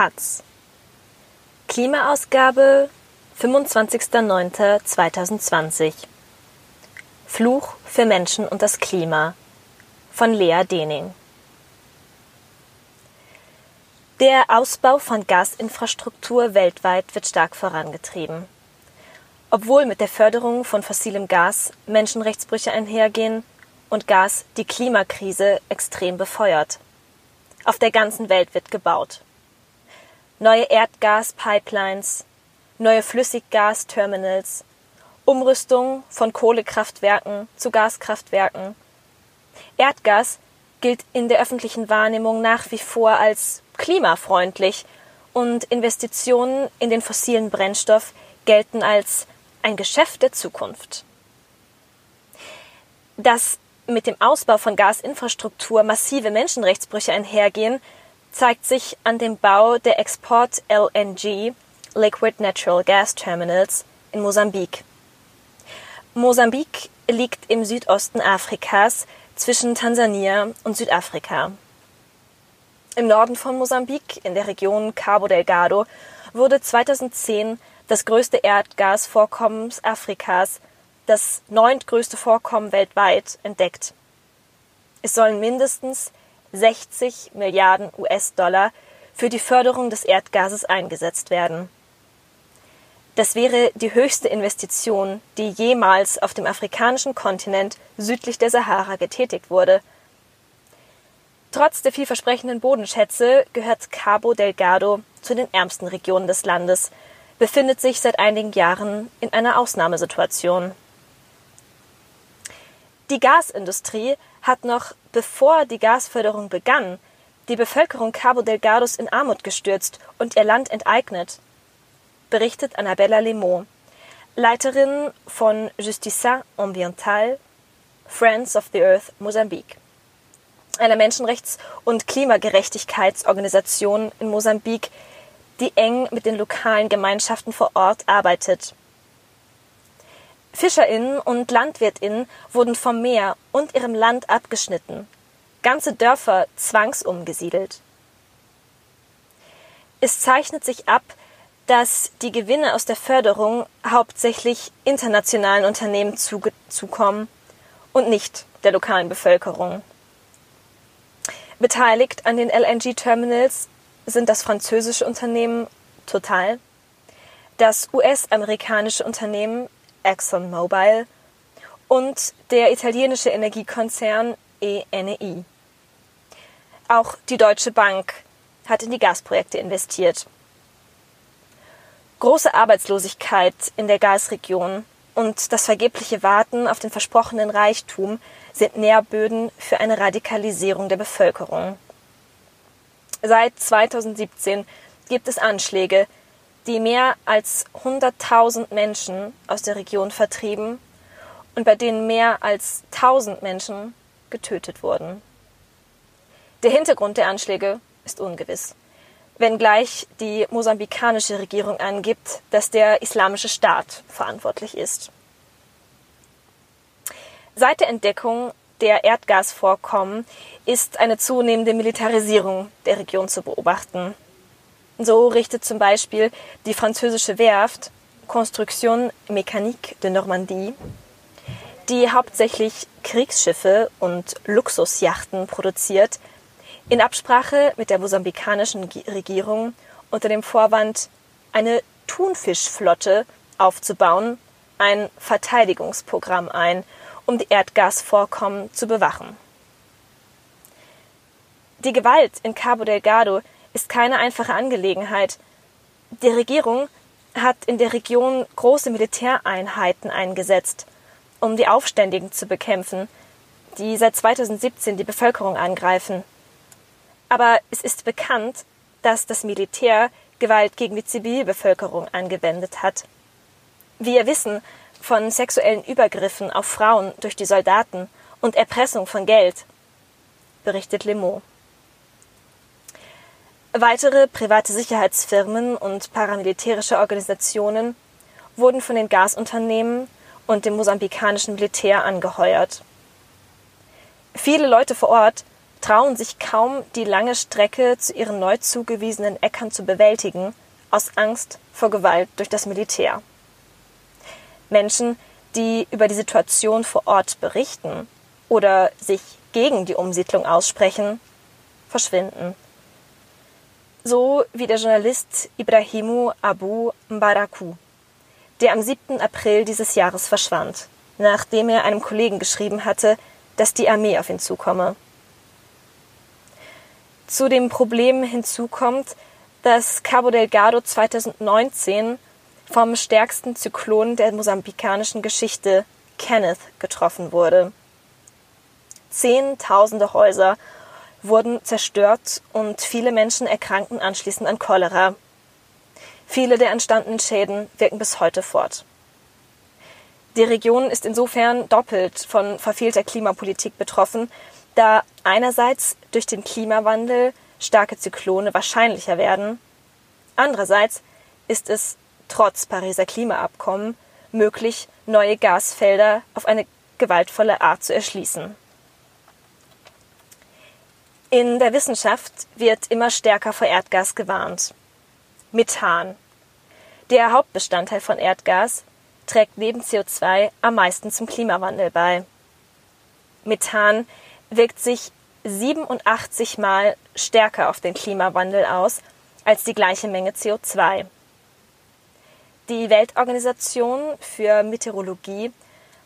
Taz. Klimaausgabe 25.09.2020 Fluch für Menschen und das Klima von Lea Dening. Der Ausbau von Gasinfrastruktur weltweit wird stark vorangetrieben. Obwohl mit der Förderung von fossilem Gas Menschenrechtsbrüche einhergehen und Gas die Klimakrise extrem befeuert. Auf der ganzen Welt wird gebaut. Neue Erdgaspipelines, neue Flüssiggasterminals, Umrüstung von Kohlekraftwerken zu Gaskraftwerken. Erdgas gilt in der öffentlichen Wahrnehmung nach wie vor als klimafreundlich und Investitionen in den fossilen Brennstoff gelten als ein Geschäft der Zukunft. Dass mit dem Ausbau von Gasinfrastruktur massive Menschenrechtsbrüche einhergehen, zeigt sich an dem Bau der Export LNG Liquid Natural Gas Terminals in Mosambik. Mosambik liegt im Südosten Afrikas zwischen Tansania und Südafrika. Im Norden von Mosambik, in der Region Cabo Delgado, wurde 2010 das größte Erdgasvorkommen Afrikas das neuntgrößte Vorkommen weltweit, entdeckt. Es sollen mindestens 60 Milliarden US-Dollar für die Förderung des Erdgases eingesetzt werden. Das wäre die höchste Investition, die jemals auf dem afrikanischen Kontinent südlich der Sahara getätigt wurde. Trotz der vielversprechenden Bodenschätze gehört Cabo Delgado zu den ärmsten Regionen des Landes, befindet sich seit einigen Jahren in einer Ausnahmesituation. Die Gasindustrie hat noch bevor die Gasförderung begann, die Bevölkerung Cabo Delgados in Armut gestürzt und ihr Land enteignet, berichtet Annabella Lemont, Leiterin von Justiça Ambiental Friends of the Earth Mosambik, einer Menschenrechts- und Klimagerechtigkeitsorganisation in Mosambik, die eng mit den lokalen Gemeinschaften vor Ort arbeitet FischerInnen und LandwirtInnen wurden vom Meer und ihrem Land abgeschnitten, ganze Dörfer zwangsumgesiedelt. Es zeichnet sich ab, dass die Gewinne aus der Förderung hauptsächlich internationalen Unternehmen zukommen und nicht der lokalen Bevölkerung. Beteiligt an den LNG-Terminals sind das französische Unternehmen Total, das US-amerikanische Unternehmen ExxonMobil und der italienische Energiekonzern ENI. Auch die Deutsche Bank hat in die Gasprojekte investiert. Große Arbeitslosigkeit in der Gasregion und das vergebliche Warten auf den versprochenen Reichtum sind Nährböden für eine Radikalisierung der Bevölkerung. Seit 2017 gibt es Anschläge, die mehr als 100.000 Menschen aus der Region vertrieben und bei denen mehr als 1000 Menschen getötet wurden. Der Hintergrund der Anschläge ist ungewiss, wenngleich die mosambikanische Regierung angibt, dass der Islamische Staat verantwortlich ist. Seit der Entdeckung der Erdgasvorkommen ist eine zunehmende Militarisierung der Region zu beobachten. So richtet zum Beispiel die französische Werft Construction Mécanique de Normandie, die hauptsächlich Kriegsschiffe und Luxusjachten produziert, in Absprache mit der mosambikanischen Regierung unter dem Vorwand, eine Thunfischflotte aufzubauen, ein Verteidigungsprogramm ein, um die Erdgasvorkommen zu bewachen. Die Gewalt in Cabo Delgado ist keine einfache Angelegenheit. Die Regierung hat in der Region große Militäreinheiten eingesetzt, um die Aufständigen zu bekämpfen, die seit 2017 die Bevölkerung angreifen. Aber es ist bekannt, dass das Militär Gewalt gegen die Zivilbevölkerung angewendet hat. Wir wissen von sexuellen Übergriffen auf Frauen durch die Soldaten und Erpressung von Geld, berichtet Lemont. Weitere private Sicherheitsfirmen und paramilitärische Organisationen wurden von den Gasunternehmen und dem mosambikanischen Militär angeheuert. Viele Leute vor Ort trauen sich kaum, die lange Strecke zu ihren neu zugewiesenen Äckern zu bewältigen, aus Angst vor Gewalt durch das Militär. Menschen, die über die Situation vor Ort berichten oder sich gegen die Umsiedlung aussprechen, verschwinden. So wie der Journalist Ibrahimu Abu Mbaraku, der am 7. April dieses Jahres verschwand, nachdem er einem Kollegen geschrieben hatte, dass die Armee auf ihn zukomme. Zu dem Problem hinzu kommt, dass Cabo Delgado 2019 vom stärksten Zyklon der mosambikanischen Geschichte, Kenneth, getroffen wurde. Zehntausende Häuser wurden zerstört und viele Menschen erkrankten anschließend an Cholera. Viele der entstandenen Schäden wirken bis heute fort. Die Region ist insofern doppelt von verfehlter Klimapolitik betroffen, da einerseits durch den Klimawandel starke Zyklone wahrscheinlicher werden, andererseits ist es trotz Pariser Klimaabkommen möglich, neue Gasfelder auf eine gewaltvolle Art zu erschließen. In der Wissenschaft wird immer stärker vor Erdgas gewarnt. Methan. Der Hauptbestandteil von Erdgas trägt neben CO2 am meisten zum Klimawandel bei. Methan wirkt sich 87 Mal stärker auf den Klimawandel aus als die gleiche Menge CO2. Die Weltorganisation für Meteorologie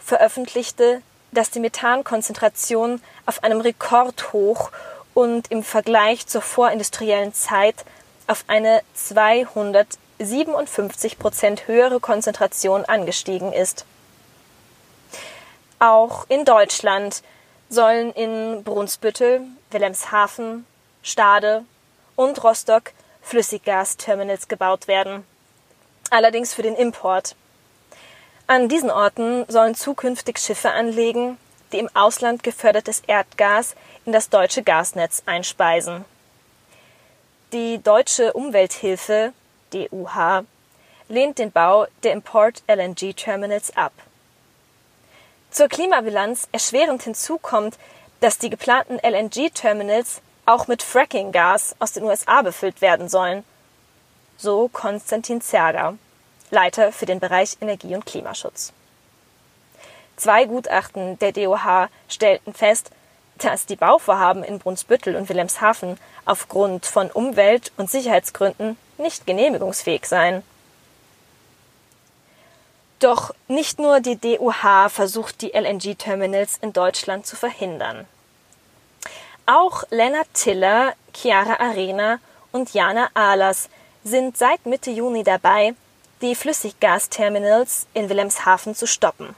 veröffentlichte, dass die Methankonzentration auf einem Rekordhoch und im Vergleich zur vorindustriellen Zeit auf eine 257 Prozent höhere Konzentration angestiegen ist. Auch in Deutschland sollen in Brunsbüttel, Wilhelmshaven, Stade und Rostock Flüssiggasterminals gebaut werden. Allerdings für den Import. An diesen Orten sollen zukünftig Schiffe anlegen, die im Ausland gefördertes Erdgas in das deutsche Gasnetz einspeisen. Die deutsche Umwelthilfe DUH lehnt den Bau der Import LNG Terminals ab. Zur Klimabilanz erschwerend hinzu kommt, dass die geplanten LNG-Terminals auch mit Fracking-Gas aus den USA befüllt werden sollen. So Konstantin Zerger, Leiter für den Bereich Energie- und Klimaschutz. Zwei Gutachten der DOH stellten fest, dass die Bauvorhaben in Brunsbüttel und Wilhelmshaven aufgrund von Umwelt- und Sicherheitsgründen nicht genehmigungsfähig seien. Doch nicht nur die DUH versucht, die LNG-Terminals in Deutschland zu verhindern. Auch Lennart Tiller, Chiara Arena und Jana Ahlers sind seit Mitte Juni dabei, die Flüssiggasterminals in Wilhelmshaven zu stoppen.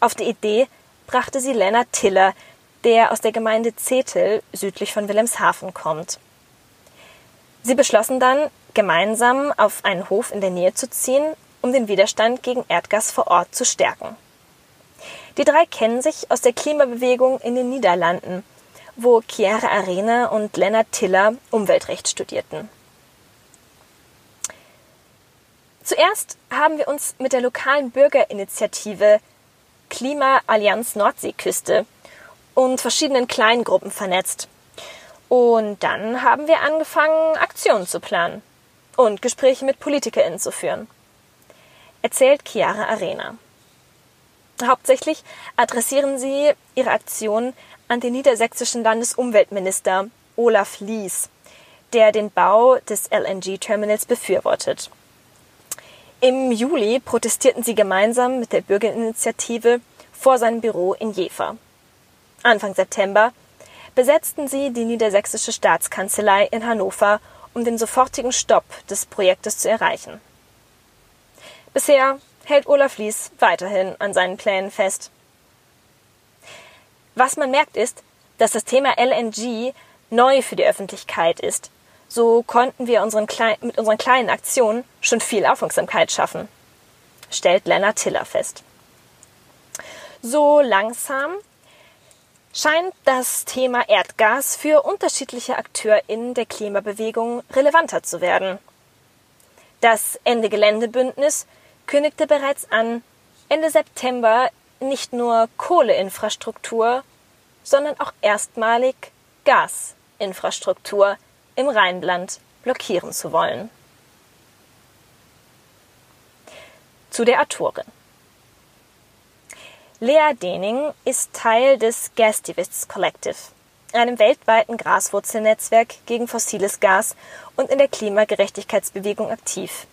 Auf die Idee brachte sie Lennart Tiller, der aus der Gemeinde Zetel südlich von Wilhelmshaven kommt. Sie beschlossen dann, gemeinsam auf einen Hof in der Nähe zu ziehen um den Widerstand gegen Erdgas vor Ort zu stärken. Die drei kennen sich aus der Klimabewegung in den Niederlanden, wo Chiara Arena und Lennart Tiller Umweltrecht studierten. Zuerst haben wir uns mit der lokalen Bürgerinitiative Klimaallianz Nordseeküste und verschiedenen Kleingruppen vernetzt. Und dann haben wir angefangen, Aktionen zu planen und Gespräche mit PolitikerInnen zu führen erzählt Chiara Arena. Hauptsächlich adressieren sie ihre Aktion an den niedersächsischen Landesumweltminister Olaf Lies, der den Bau des LNG-Terminals befürwortet. Im Juli protestierten sie gemeinsam mit der Bürgerinitiative vor seinem Büro in Jever. Anfang September besetzten sie die niedersächsische Staatskanzlei in Hannover, um den sofortigen Stopp des Projektes zu erreichen. Bisher hält Olaf Lies weiterhin an seinen Plänen fest. Was man merkt ist, dass das Thema LNG neu für die Öffentlichkeit ist. So konnten wir unseren mit unseren kleinen Aktionen schon viel Aufmerksamkeit schaffen, stellt Lennart Tiller fest. So langsam scheint das Thema Erdgas für unterschiedliche AkteurInnen der Klimabewegung relevanter zu werden. Das Ende Geländebündnis kündigte bereits an, Ende September nicht nur Kohleinfrastruktur, sondern auch erstmalig Gasinfrastruktur im Rheinland blockieren zu wollen. Zu der Autorin. Lea Dening ist Teil des Gastivists Collective, einem weltweiten Graswurzelnetzwerk gegen fossiles Gas und in der Klimagerechtigkeitsbewegung aktiv.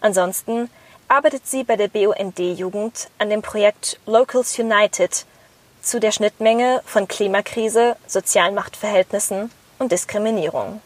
Ansonsten arbeitet sie bei der BUND-Jugend an dem Projekt Locals United zu der Schnittmenge von Klimakrise, sozialen Machtverhältnissen und Diskriminierung.